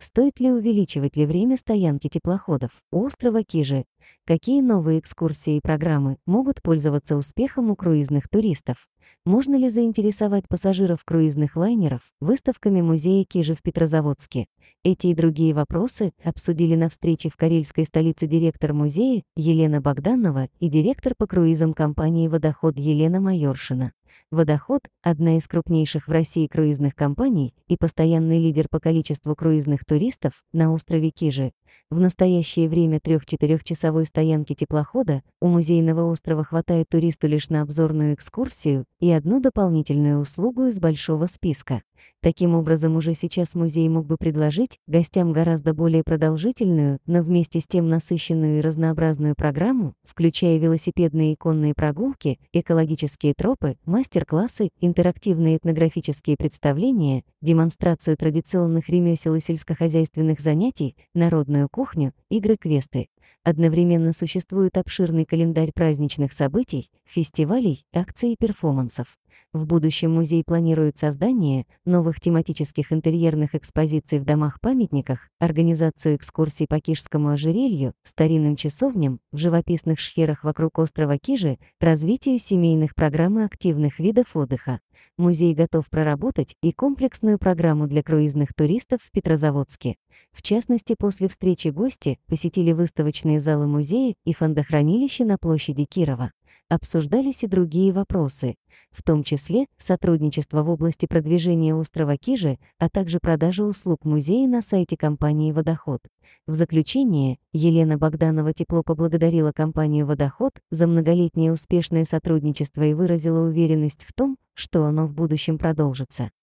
Стоит ли увеличивать ли время стоянки теплоходов острова Кижи? Какие новые экскурсии и программы могут пользоваться успехом у круизных туристов? Можно ли заинтересовать пассажиров круизных лайнеров выставками музея Кижи в Петрозаводске? Эти и другие вопросы обсудили на встрече в карельской столице директор музея Елена Богданова и директор по круизам компании «Водоход» Елена Майоршина. «Водоход» — одна из крупнейших в России круизных компаний и постоянный лидер по количеству круизных туристов на острове Кижи. В настоящее время трех-четырехчасовой стоянки теплохода у музейного острова хватает туристу лишь на обзорную экскурсию и одну дополнительную услугу из большого списка. Таким образом, уже сейчас музей мог бы предложить гостям гораздо более продолжительную, но вместе с тем насыщенную и разнообразную программу, включая велосипедные и конные прогулки, экологические тропы, мастер-классы, интерактивные этнографические представления, демонстрацию традиционных ремесел и сельскохозяйственных занятий, народную кухню, игры-квесты. Одновременно существует обширный календарь праздничных событий, фестивалей, акций и перформансов. В будущем музей планирует создание новых тематических интерьерных экспозиций в домах-памятниках, организацию экскурсий по Кижскому ожерелью, старинным часовням, в живописных шхерах вокруг острова Кижи, развитию семейных программ и активных видов отдыха. Музей готов проработать и комплексную программу для круизных туристов в Петрозаводске. В частности, после встречи гости посетили выставочные залы музея и фондохранилище на площади Кирова. Обсуждались и другие вопросы, в том числе сотрудничество в области продвижения острова Кижи, а также продажа услуг музея на сайте компании «Водоход». В заключение Елена Богданова тепло поблагодарила компанию «Водоход» за многолетнее успешное сотрудничество и выразила уверенность в том, что оно в будущем продолжится.